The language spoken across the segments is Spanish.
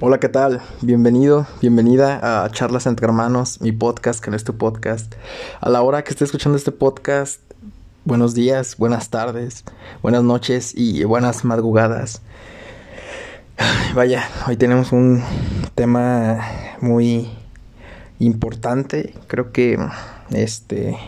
Hola, ¿qué tal? Bienvenido, bienvenida a Charlas entre Hermanos, mi podcast, que no es tu podcast. A la hora que estés escuchando este podcast, buenos días, buenas tardes, buenas noches y buenas madrugadas. Vaya, hoy tenemos un tema muy importante. Creo que este.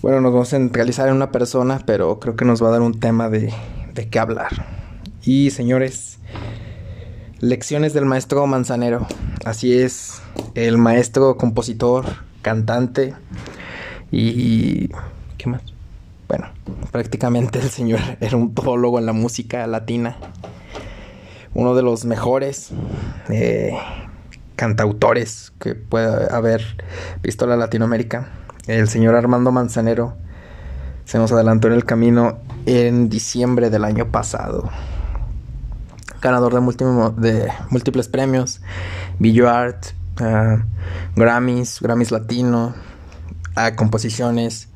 Bueno, nos vamos a centralizar en una persona, pero creo que nos va a dar un tema de, de qué hablar. Y señores, lecciones del maestro Manzanero. Así es, el maestro, compositor, cantante y... ¿Qué más? Bueno, prácticamente el señor era un todólogo en la música latina. Uno de los mejores eh, cantautores que puede haber visto la Latinoamérica. El señor Armando Manzanero se nos adelantó en el camino en diciembre del año pasado. Ganador de, de múltiples premios, Billo Art, uh, Grammys, Grammys Latino, a composiciones,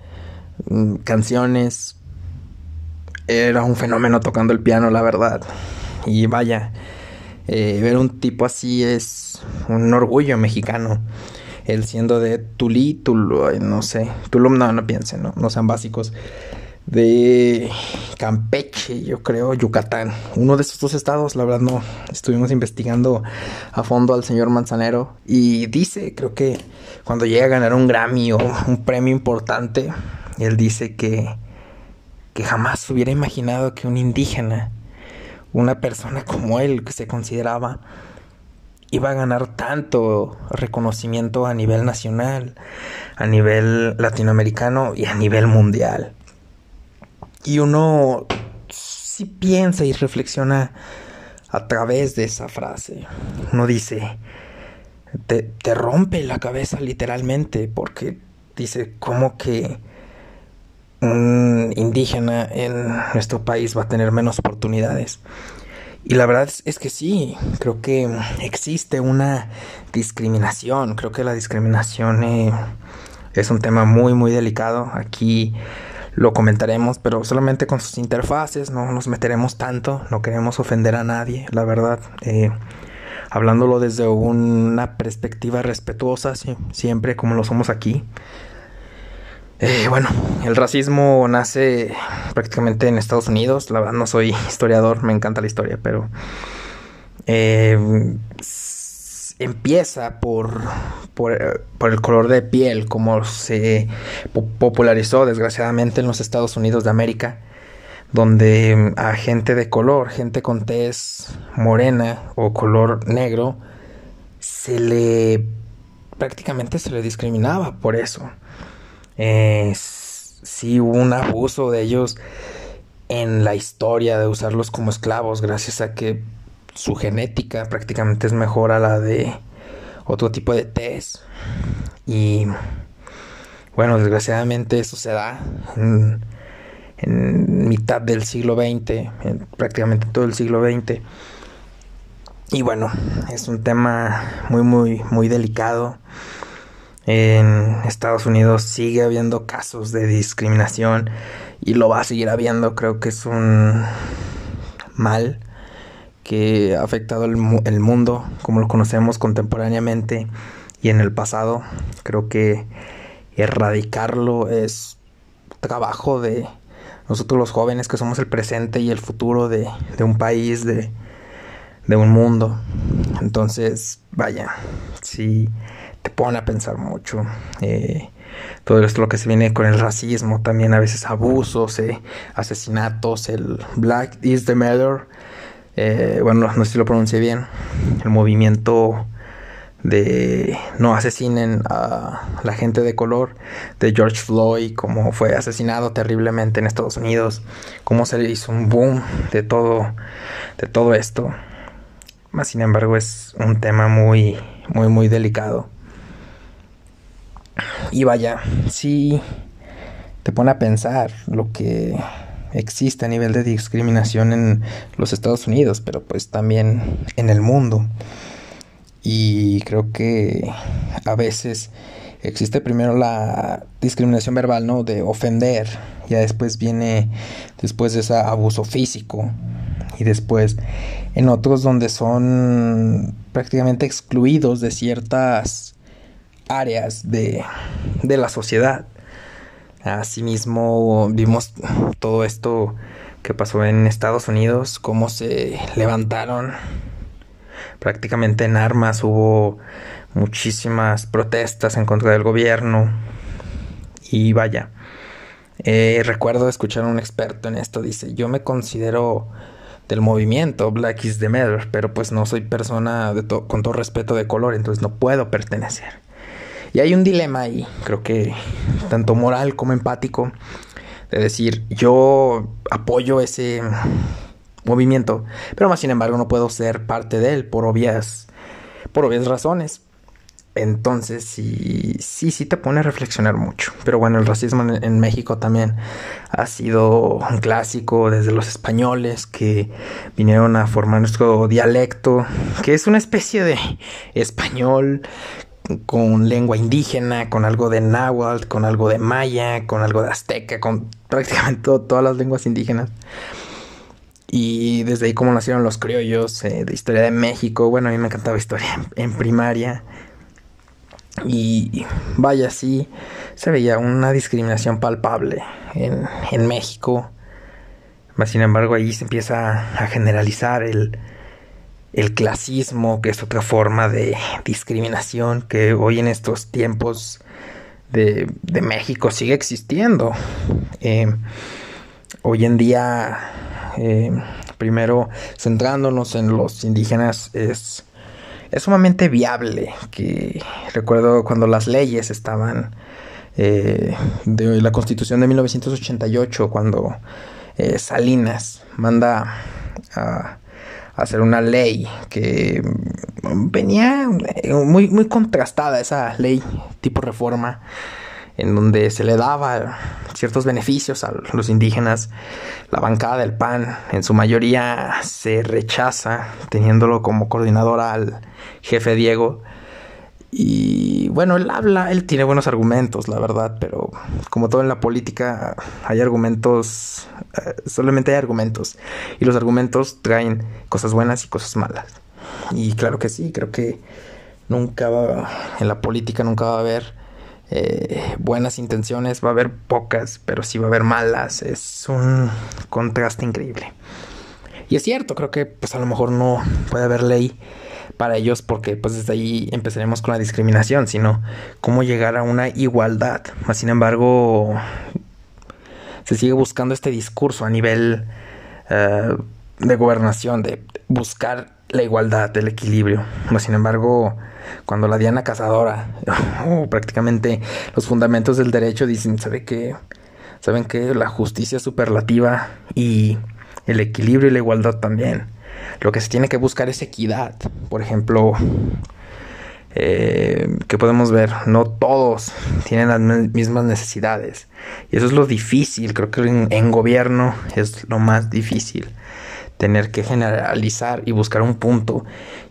mm, canciones. Era un fenómeno tocando el piano, la verdad. Y vaya, eh, ver un tipo así es un orgullo mexicano. Él siendo de Tulí, Tulum, no sé, Tulum, no, no piensen, no, no sean básicos. De Campeche, yo creo, Yucatán. Uno de esos dos estados, la verdad no. Estuvimos investigando a fondo al señor Manzanero y dice, creo que cuando llega a ganar un Grammy o un premio importante, él dice que, que jamás hubiera imaginado que un indígena una persona como él, que se consideraba, iba a ganar tanto reconocimiento a nivel nacional, a nivel latinoamericano y a nivel mundial. Y uno si piensa y reflexiona a través de esa frase. Uno dice, te, te rompe la cabeza literalmente porque dice, ¿cómo que un indígena en nuestro país va a tener menos oportunidades. Y la verdad es, que sí, creo que existe una discriminación, creo que la discriminación eh, es un tema muy muy delicado, aquí lo comentaremos, pero solamente con sus interfaces, no nos meteremos tanto, no queremos ofender a nadie, la verdad, eh, hablándolo desde una perspectiva respetuosa, siempre como lo somos aquí. Eh, bueno, el racismo nace prácticamente en Estados Unidos. La verdad no soy historiador, me encanta la historia, pero eh, empieza por, por, por, el color de piel, como se popularizó desgraciadamente en los Estados Unidos de América, donde a gente de color, gente con tez morena o color negro, se le prácticamente se le discriminaba por eso. Eh, sí hubo un abuso de ellos en la historia de usarlos como esclavos gracias a que su genética prácticamente es mejor a la de otro tipo de test. Y bueno desgraciadamente eso se da en, mitad del siglo XX prácticamente todo el siglo XX y bueno es un tema muy muy muy delicado. En Estados Unidos sigue habiendo casos de discriminación y lo va a seguir habiendo. Creo que es un mal que ha afectado el, mundo como lo conocemos contemporáneamente y en el pasado. Creo que erradicarlo es trabajo de nosotros los jóvenes que somos el presente y el futuro de, un país, de, un mundo. Entonces, vaya, si te pone a pensar mucho. Eh, todo esto lo que se viene con el racismo, también a veces abusos, eh, asesinatos, el Black is the Matter, eh, bueno, no sé si lo pronuncié bien, el movimiento de no asesinen a la gente de color, de George Floyd, como fue asesinado terriblemente en Estados Unidos, cómo se hizo un boom de todo, de todo esto. Más sin embargo es un tema muy, muy, muy delicado. Y vaya, sí te pone a pensar lo que existe a nivel de discriminación en los Estados Unidos, pero pues también en el mundo. Y creo que a veces existe primero la discriminación verbal, ¿no? De ofender. Ya después viene, después de ese abuso físico. y después en otros donde son prácticamente excluidos de ciertas áreas de, de la sociedad. Asimismo, vimos todo esto que pasó en Estados Unidos, cómo se levantaron prácticamente en armas, hubo muchísimas protestas en contra del gobierno y vaya, eh, recuerdo escuchar a un experto en esto, dice, yo me considero del movimiento Black is the Matter, pero pues no soy persona de con todo respeto de color, entonces no puedo pertenecer. Y hay un dilema ahí, creo que tanto moral como empático, de decir, yo apoyo ese movimiento, pero más sin embargo no puedo ser parte de él por obvias, por obvias razones. Entonces sí, sí, sí te pone a reflexionar mucho. Pero bueno, el racismo en, México también ha sido un clásico desde los españoles que vinieron a formar nuestro dialecto, que es una especie de español con lengua indígena, con algo de náhuatl, con algo de maya, con algo de azteca, con prácticamente todas las lenguas indígenas. Y desde ahí como nacieron los criollos eh, de historia de México. Bueno, a mí me encantaba historia en primaria. Y vaya, sí, se veía una discriminación palpable en, en México. Sin embargo, ahí se empieza a generalizar el, el clasismo, que es otra forma de discriminación que hoy en estos tiempos de, México sigue existiendo. Eh, hoy en día, eh, primero centrándonos en los indígenas, es es sumamente viable. Que recuerdo cuando las leyes estaban eh, de la Constitución de 1988, cuando eh, Salinas manda a, hacer una ley que venía eh, muy, muy contrastada esa ley tipo reforma en donde se le daba ciertos beneficios a los indígenas. La bancada del PAN en su mayoría se rechaza, teniéndolo como coordinador al jefe Diego. Y bueno, él habla, él tiene buenos argumentos, la verdad, pero como todo en la política, hay argumentos, eh, solamente hay argumentos. Y los argumentos traen cosas buenas y cosas malas. Y claro que sí, creo que nunca va, en la política nunca va a haber eh, buenas intenciones, va a haber pocas, pero sí va a haber malas. Es un contraste increíble. Y es cierto, creo que pues a lo mejor no puede haber ley para ellos porque pues desde ahí empezaremos con la discriminación, sino cómo llegar a una igualdad. sin embargo, se sigue buscando este discurso a nivel eh, de gobernación, de buscar la igualdad, el equilibrio. sin embargo, cuando la Diana Cazadora, oh, prácticamente los fundamentos del derecho dicen, ¿sabe qué? ¿Saben que La justicia superlativa y el equilibrio y la igualdad también. Lo que se tiene que buscar es equidad. Por ejemplo, eh, que podemos ver, no todos tienen las mismas necesidades. Y eso es lo difícil, creo que en gobierno es lo más difícil tener que generalizar y buscar un punto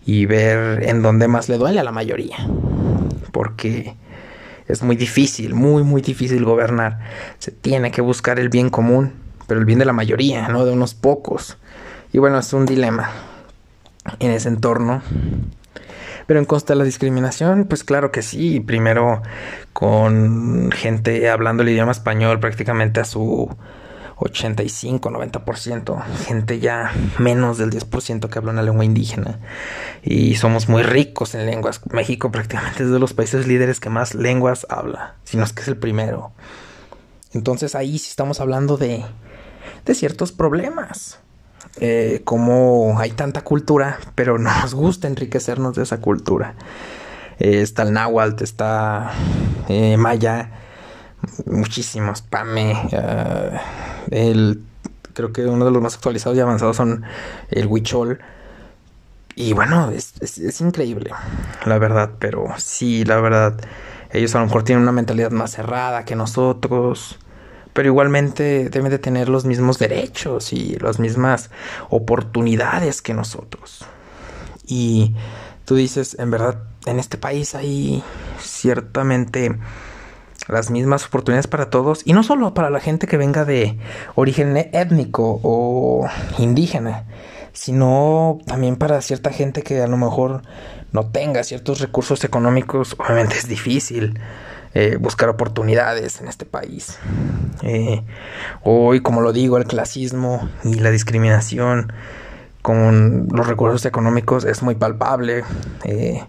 y ver en dónde más le duele a la mayoría. Porque es muy difícil, muy, muy difícil gobernar. Se tiene que buscar el bien común, pero el bien de la mayoría, no de unos pocos. Y bueno, es un dilema en ese entorno. Pero en consta de la discriminación, pues claro que sí. Primero con gente hablando el idioma español prácticamente a su 85, 90%, gente ya menos del 10% que habla una lengua indígena. Y somos muy ricos en lenguas. México prácticamente es de los países líderes que más lenguas habla, si no es que es el primero. Entonces ahí sí estamos hablando de, de ciertos problemas. Eh, como hay tanta cultura, pero no nos gusta enriquecernos de esa cultura. Eh, está el náhuatl, está eh, maya, muchísimos, pame, el, creo que uno de los más actualizados y avanzados son el Huichol. Y bueno, es, es, increíble, la verdad, pero sí, la verdad, ellos a lo mejor tienen una mentalidad más cerrada que nosotros, pero igualmente deben de tener los mismos derechos y las mismas oportunidades que nosotros. Y tú dices, en verdad, en este país hay ciertamente las mismas oportunidades para todos y no solo para la gente que venga de origen étnico o indígena, sino también para cierta gente que a lo mejor no tenga ciertos recursos económicos, obviamente es difícil eh, buscar oportunidades en este país. Eh, hoy, como lo digo, el clasismo y la discriminación con los recursos económicos es muy palpable. Eh,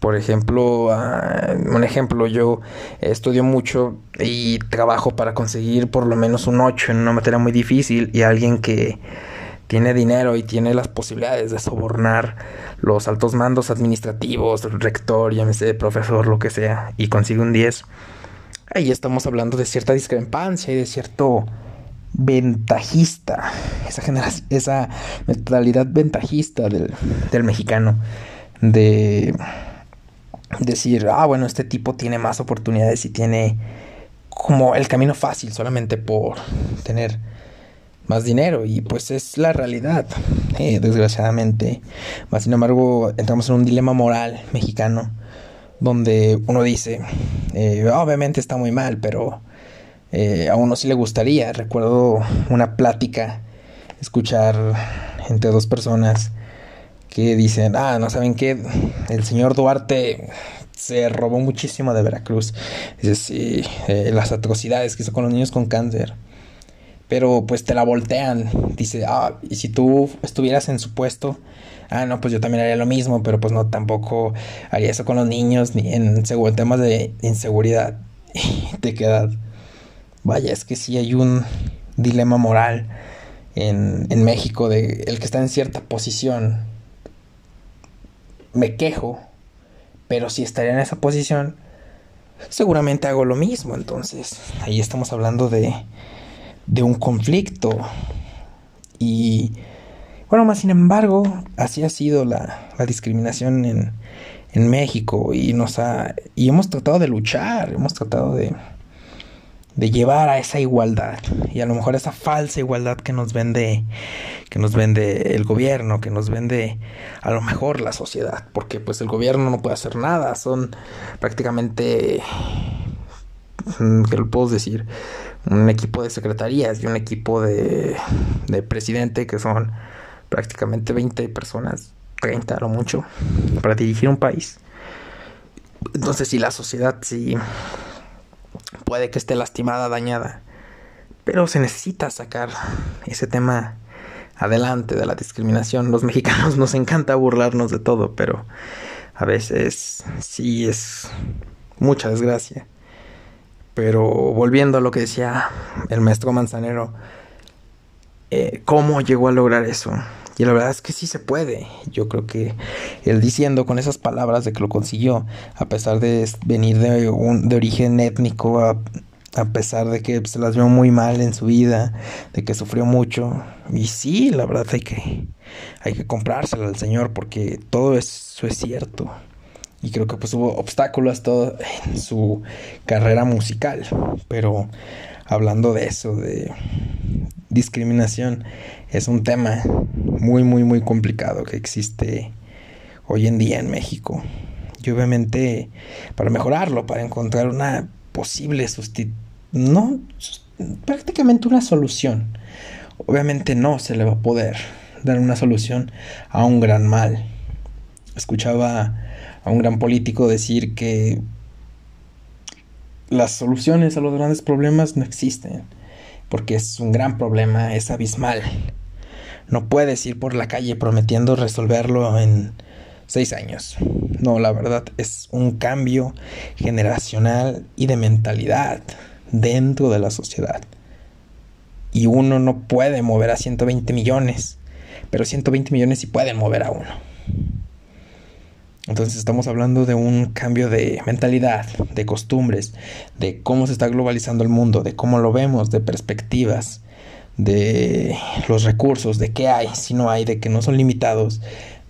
por ejemplo, ah, un ejemplo, yo estudio mucho y trabajo para conseguir por lo menos un 8 en una materia muy difícil y alguien que tiene dinero y tiene las posibilidades de sobornar los altos mandos administrativos, rector, llámese profesor, lo que sea, y consigue un 10. Ahí estamos hablando de cierta discrepancia y de cierto ventajista, esa, esa mentalidad ventajista del, del mexicano, de decir, ah, bueno, este tipo tiene más oportunidades y tiene como el camino fácil solamente por tener más dinero y pues es la realidad, eh, desgraciadamente. Más sin embargo, entramos en un dilema moral mexicano donde uno dice, eh, obviamente está muy mal, pero eh, a uno sí le gustaría. Recuerdo una plática, escuchar entre dos personas que dicen, ah, no saben qué, el señor Duarte se robó muchísimo de Veracruz. Dice, sí, las atrocidades que hizo con los niños con cáncer pero pues te la voltean. Dice, ah, y si tú estuvieras en su puesto, ah, no, pues yo también haría lo mismo, pero pues no, tampoco haría eso con los niños, ni en temas de inseguridad. Y te quedas, vaya, es que sí hay un dilema moral en, en México de el que está en cierta posición. Me quejo, pero si estaría en esa posición, seguramente hago lo mismo. Entonces, ahí estamos hablando de de un conflicto. Y bueno, más sin embargo, así ha sido la, la discriminación en, en, México y nos ha, y hemos tratado de luchar, hemos tratado de, de llevar a esa igualdad y a lo mejor esa falsa igualdad que nos vende que nos vende el gobierno, que nos vende a lo mejor la sociedad, porque pues el gobierno no puede hacer nada, son prácticamente mm, ¿qué lo puedo decir? Un equipo de secretarías y un equipo de, de presidente que son prácticamente 20 personas, 30 a lo mucho, para dirigir un país. Entonces, si la sociedad sí puede que esté lastimada, dañada, pero se necesita sacar ese tema adelante de la discriminación. Los mexicanos nos encanta burlarnos de todo, pero a veces sí es mucha desgracia. Pero volviendo a lo que decía el maestro Manzanero, eh, ¿cómo llegó a lograr eso? Y la verdad es que sí se puede. Yo creo que él diciendo con esas palabras de que lo consiguió, a pesar de venir de, un, de origen étnico, a, a pesar de que se las vio muy mal en su vida, de que sufrió mucho. Y sí, la verdad hay que, hay que comprársela al Señor porque todo eso es cierto y creo que pues hubo obstáculos todo en su carrera musical. Pero hablando de eso de discriminación es un tema muy muy muy complicado que existe hoy en día en México. Y obviamente para mejorarlo para encontrar una posible sustitución no prácticamente una solución obviamente no se le va a poder dar una solución a un gran mal. Escuchaba a un gran político decir que las soluciones a los grandes problemas no existen, porque es un gran problema, es abismal. No puedes ir por la calle prometiendo resolverlo en seis años. No, la verdad es un cambio generacional y de mentalidad dentro de la sociedad. Y uno no puede mover a 120 millones, pero 120 millones sí pueden mover a uno. Entonces estamos hablando de un cambio de mentalidad, de costumbres, de cómo se está globalizando el mundo, de cómo lo vemos, de perspectivas, de los recursos, de qué hay, si no hay, de que no son limitados,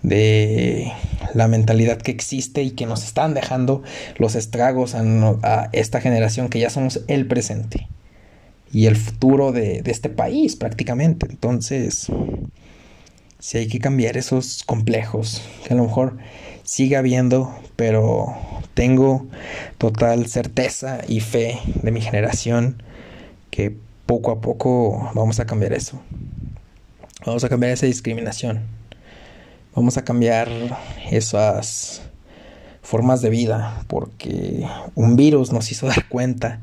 de la mentalidad que existe y que nos están dejando los estragos a, esta generación que ya somos el presente y el futuro de, este país prácticamente. Entonces, si hay que cambiar esos complejos, que a lo mejor sigue habiendo, pero tengo total certeza y fe de mi generación que poco a poco vamos a cambiar eso. Vamos a cambiar esa discriminación. Vamos a cambiar esas formas de vida porque un virus nos hizo dar cuenta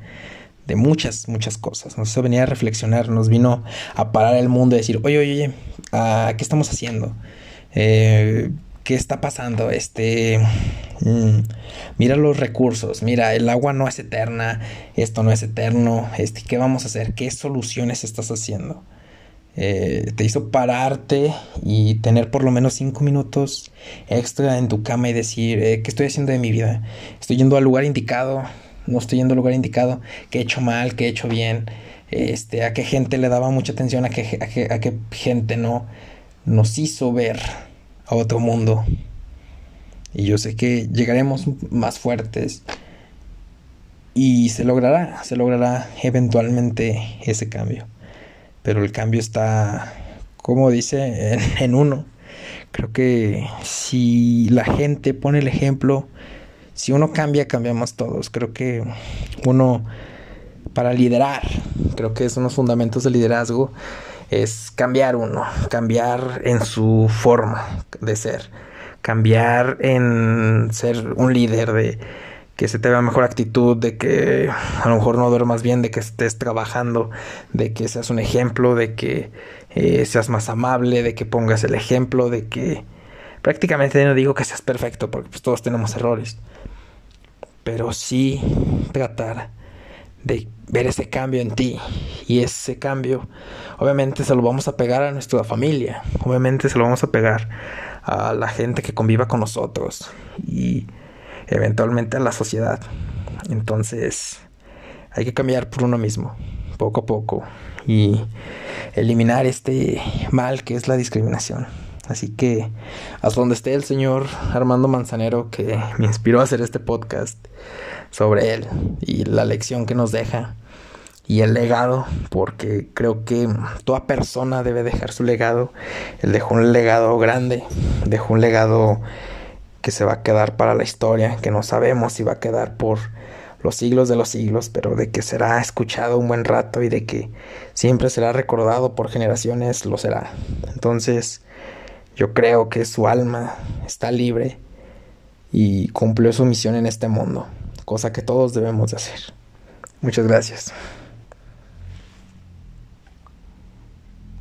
de muchas, muchas cosas. Nos hizo venir a reflexionar, nos vino a parar el mundo y decir, oye, oye, oye, ah, ¿qué estamos haciendo? Eh, ¿Qué está pasando? Este, mm, mira los recursos, mira, el agua no es eterna, esto no es eterno, este, ¿qué vamos a hacer? ¿Qué soluciones estás haciendo? Eh, te hizo pararte y tener por lo menos cinco minutos extra en tu cama y decir, eh, ¿qué estoy haciendo de mi vida? ¿Estoy yendo al lugar indicado? ¿No estoy yendo al lugar indicado? ¿Qué he hecho mal? ¿Qué he hecho bien? Este, ¿A qué gente le daba mucha atención? ¿A qué, a qué, a qué gente no? Nos hizo ver a otro mundo. Y yo sé que llegaremos más fuertes. Y se logrará, se logrará eventualmente ese cambio pero el cambio está, como dice, en, uno. Creo que si la gente pone el ejemplo, si uno cambia, cambiamos todos. Creo que uno, para liderar, creo que son los fundamentos del liderazgo, es cambiar uno, cambiar en su forma de ser, cambiar en ser un líder de que se te vea mejor actitud, de que a lo mejor no duermas bien, de que estés trabajando, de que seas un ejemplo, de que eh, seas más amable, de que pongas el ejemplo, de que prácticamente no digo que seas perfecto, porque pues todos tenemos errores, pero sí tratar de ver ese cambio en ti y ese cambio obviamente se lo vamos a pegar a nuestra familia, obviamente se lo vamos a pegar a la gente que conviva con nosotros y eventualmente a la sociedad. Entonces hay que cambiar por uno mismo, poco a poco, y eliminar este mal que es la discriminación. Así que hasta donde esté el señor Armando Manzanero que me inspiró a hacer este podcast sobre él y la lección que nos deja y el legado, porque creo que toda persona debe dejar su legado. Él dejó un legado grande, dejó un legado que se va a quedar para la historia, que no sabemos si va a quedar por los siglos de los siglos, pero de que será escuchado un buen rato y de que siempre será recordado por generaciones, lo será. Entonces, yo creo que su alma está libre y cumplió su misión en este mundo, cosa que todos debemos de hacer. Muchas gracias.